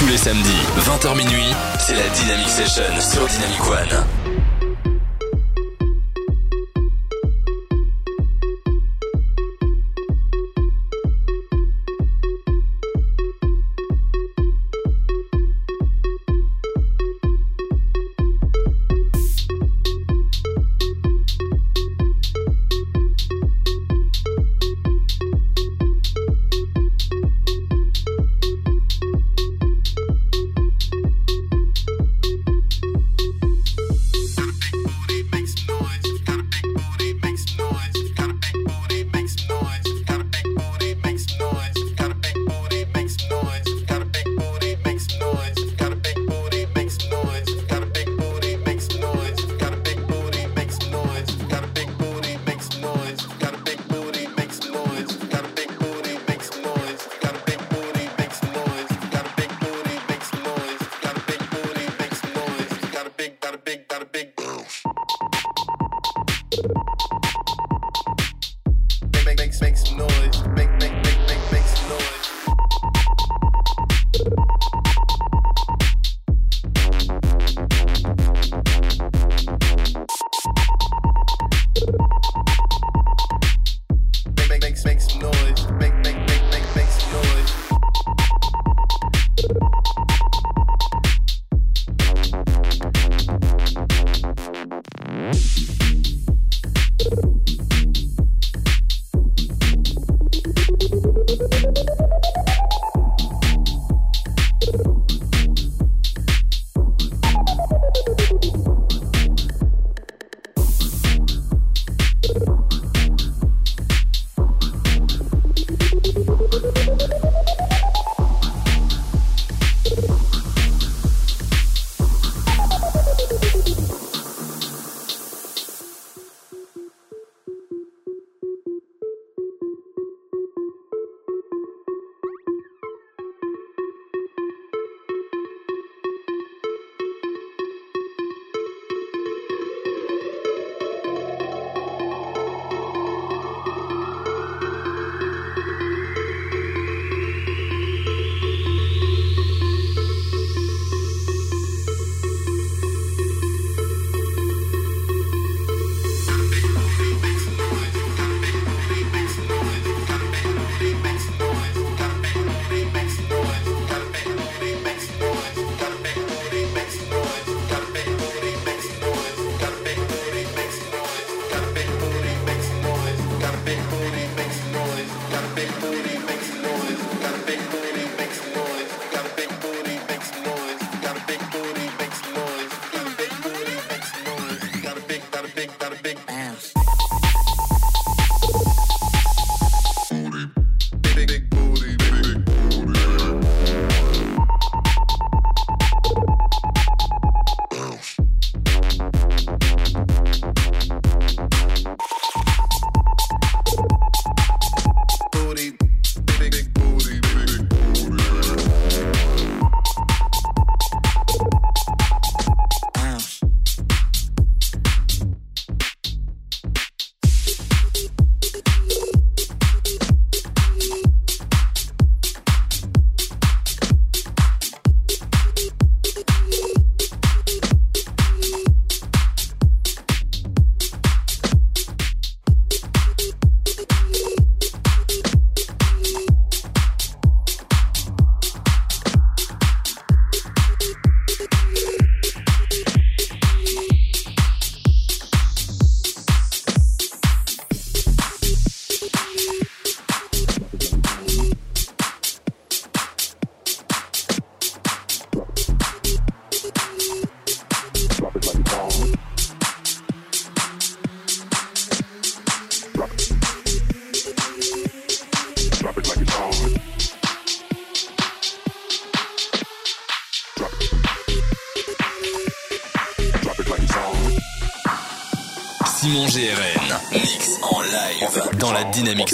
Tous les samedis, 20h minuit, c'est la Dynamic Session sur Dynamic One. dynamique.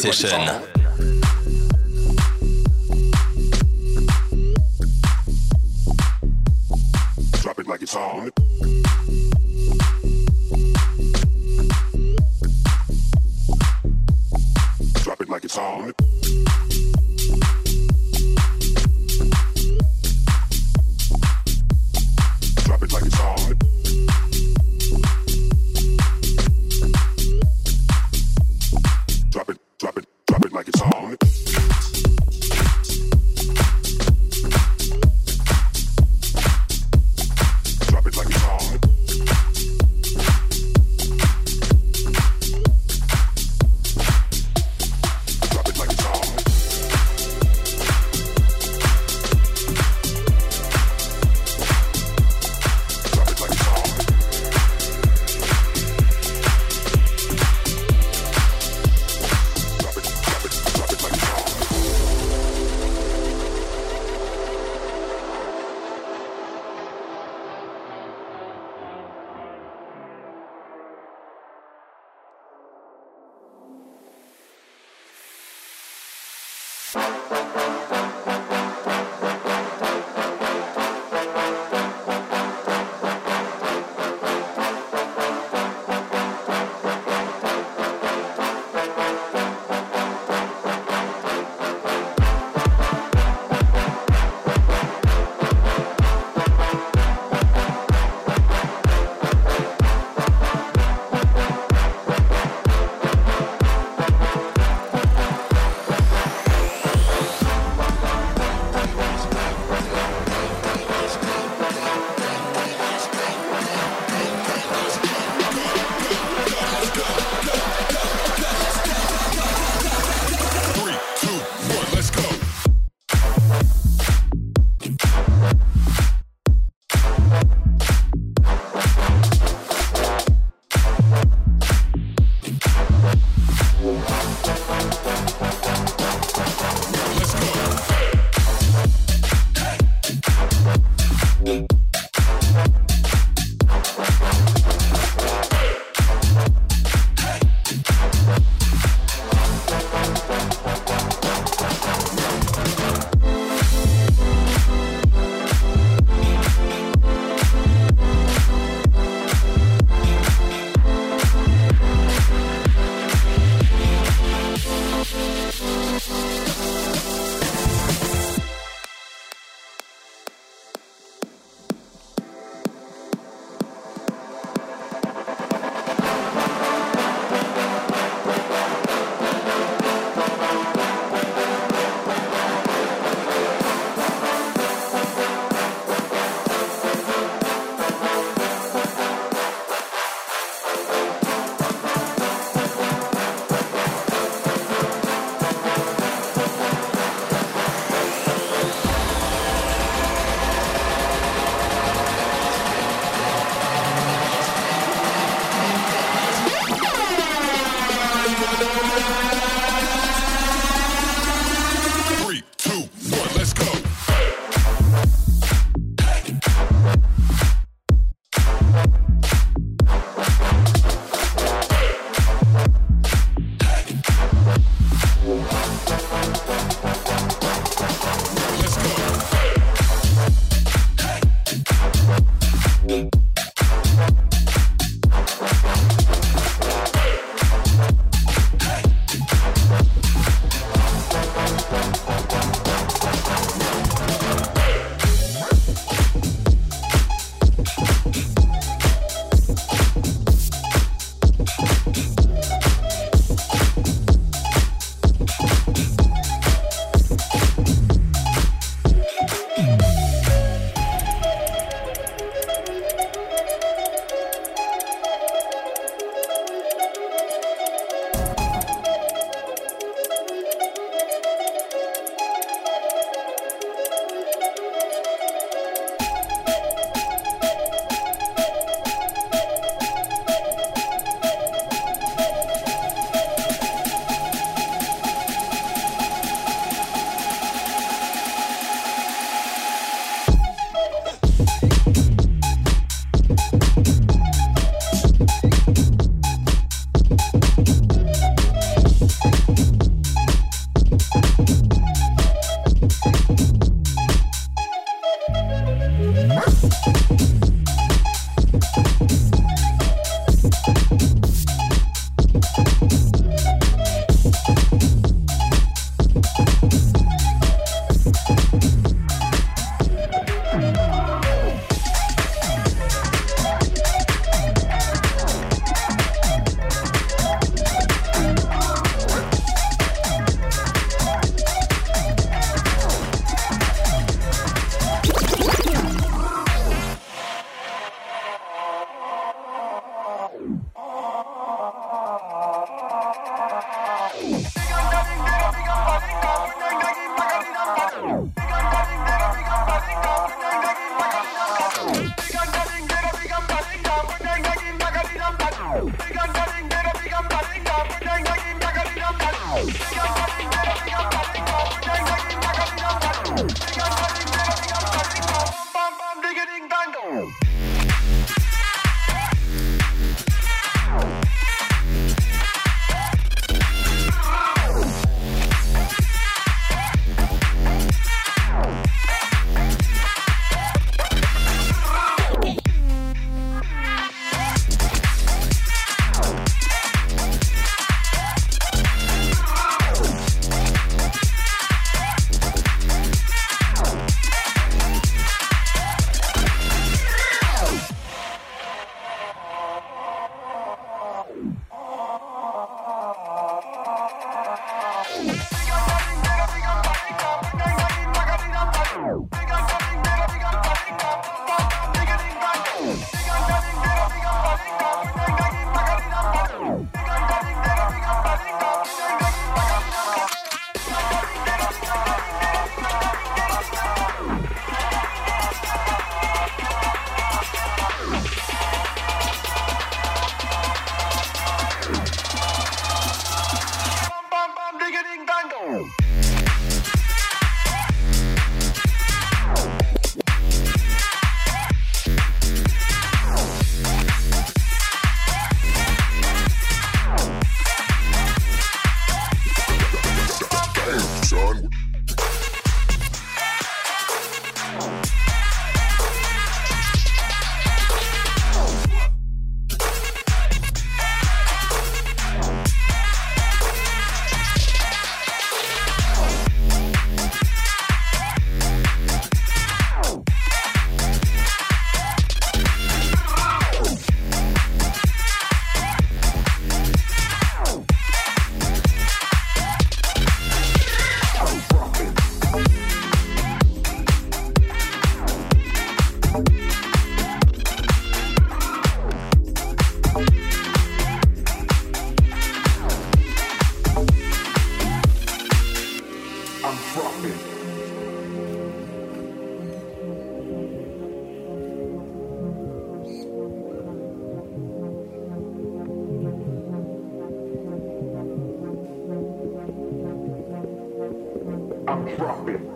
Profit.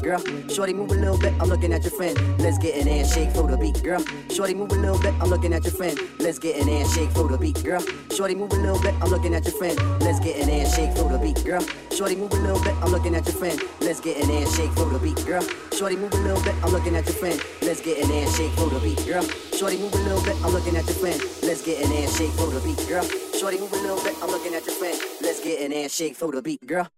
Girl. Shorty move a little bit, I'm looking at your friend. Let's get an ass shake for the beat, girl. Shorty move a little bit, I'm looking at your friend. Let's get an ass shake for the beat, girl. Shorty move a little bit, I'm looking at your friend. Let's get an ass shake for the beat, girl. Shorty move a little bit, I'm looking at your friend. Let's get an ass shake for the beat, girl. Shorty move a little bit, I'm looking at your friend. Let's get an ass shake for the beat, girl. Shorty move a little bit, I'm looking at your friend. Let's get an ass shake for the beat, girl. Shorty move a little bit, I'm looking at your friend. Let's get an ass shake for the beat, girl.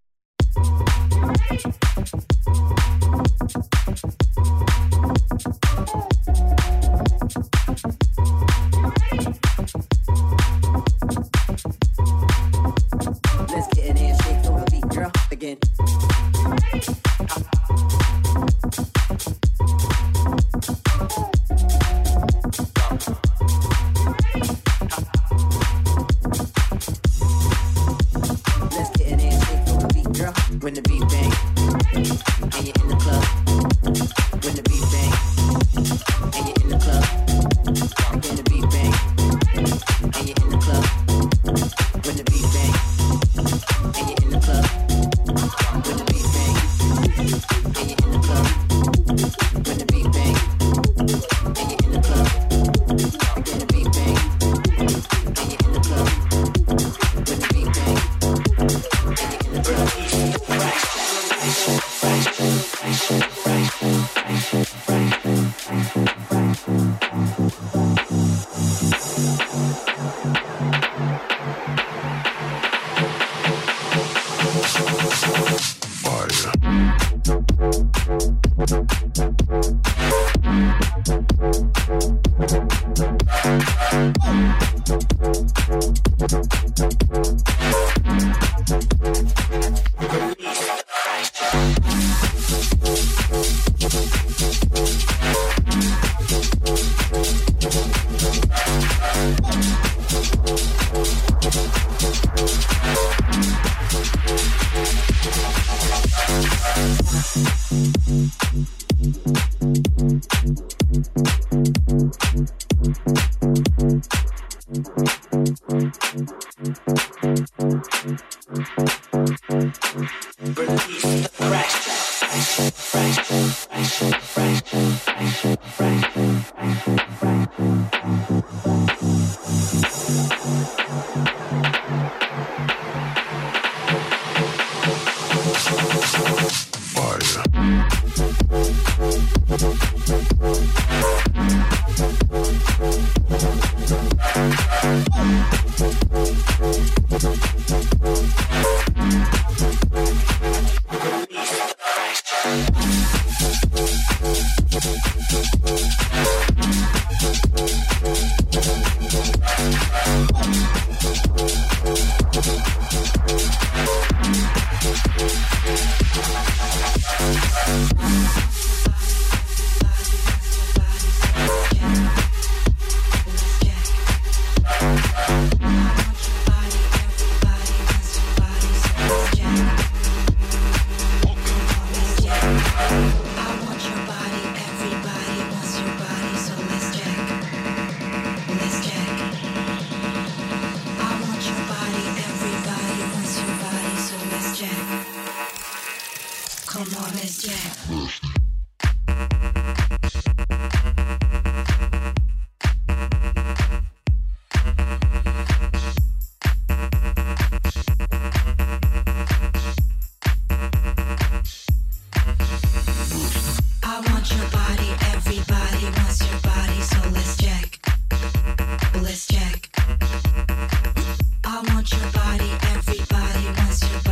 want your body, everybody wants your body.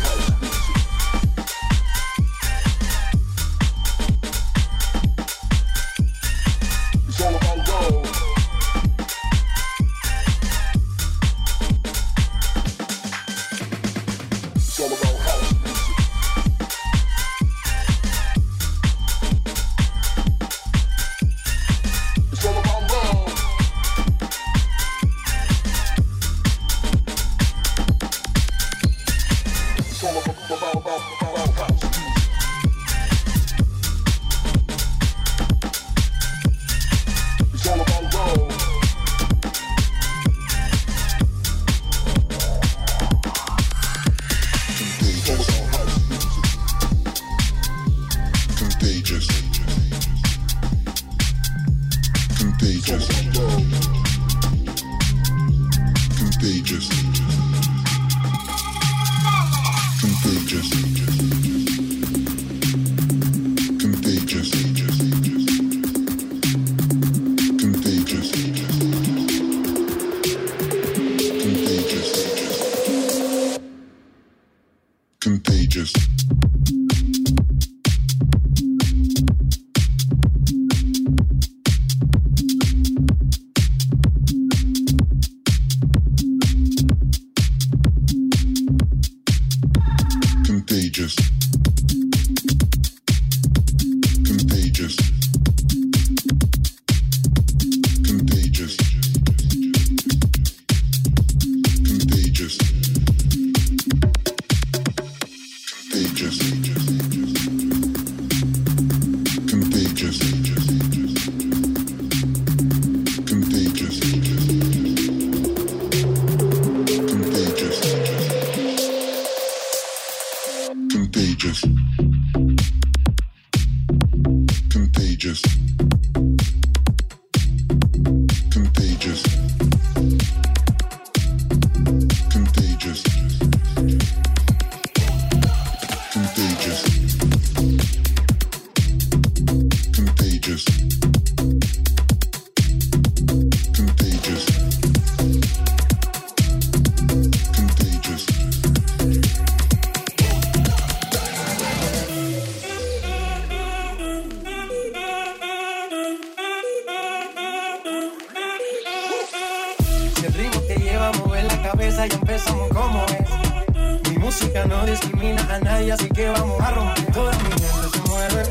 a mover la cabeza y empezamos como es. Mi música no discrimina a nadie, así que vamos a romper. Toda mi gente se mueve,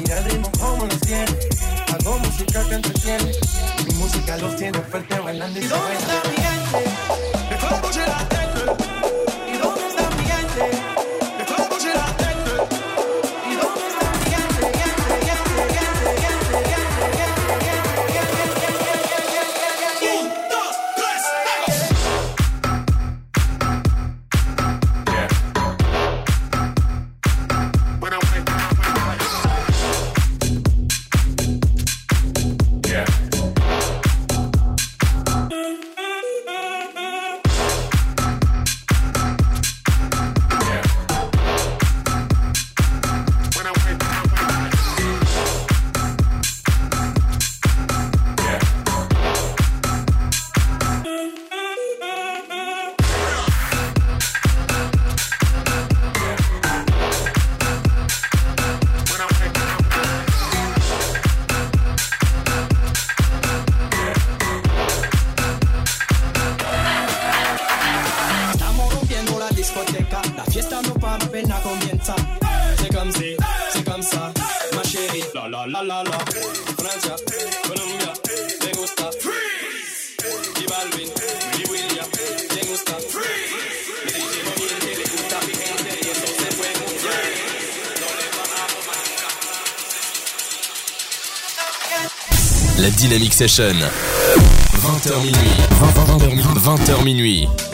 mira el ritmo como nos tiene. Hago música que entretiene, mi música los tiene fuerte bailando y, ¿Y se dónde está mi gente? Cómo la? Session. 20h minuit. 20h minuit. minuit.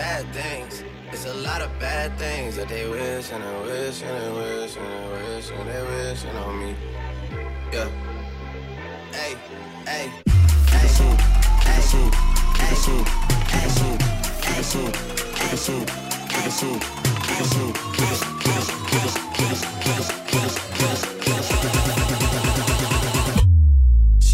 Bad things. It's a lot of bad things that they wish and they wish and they wish and they wish and they wish on me. Yeah. Hey, hey, hey, hey, hey, hey, hey, hey,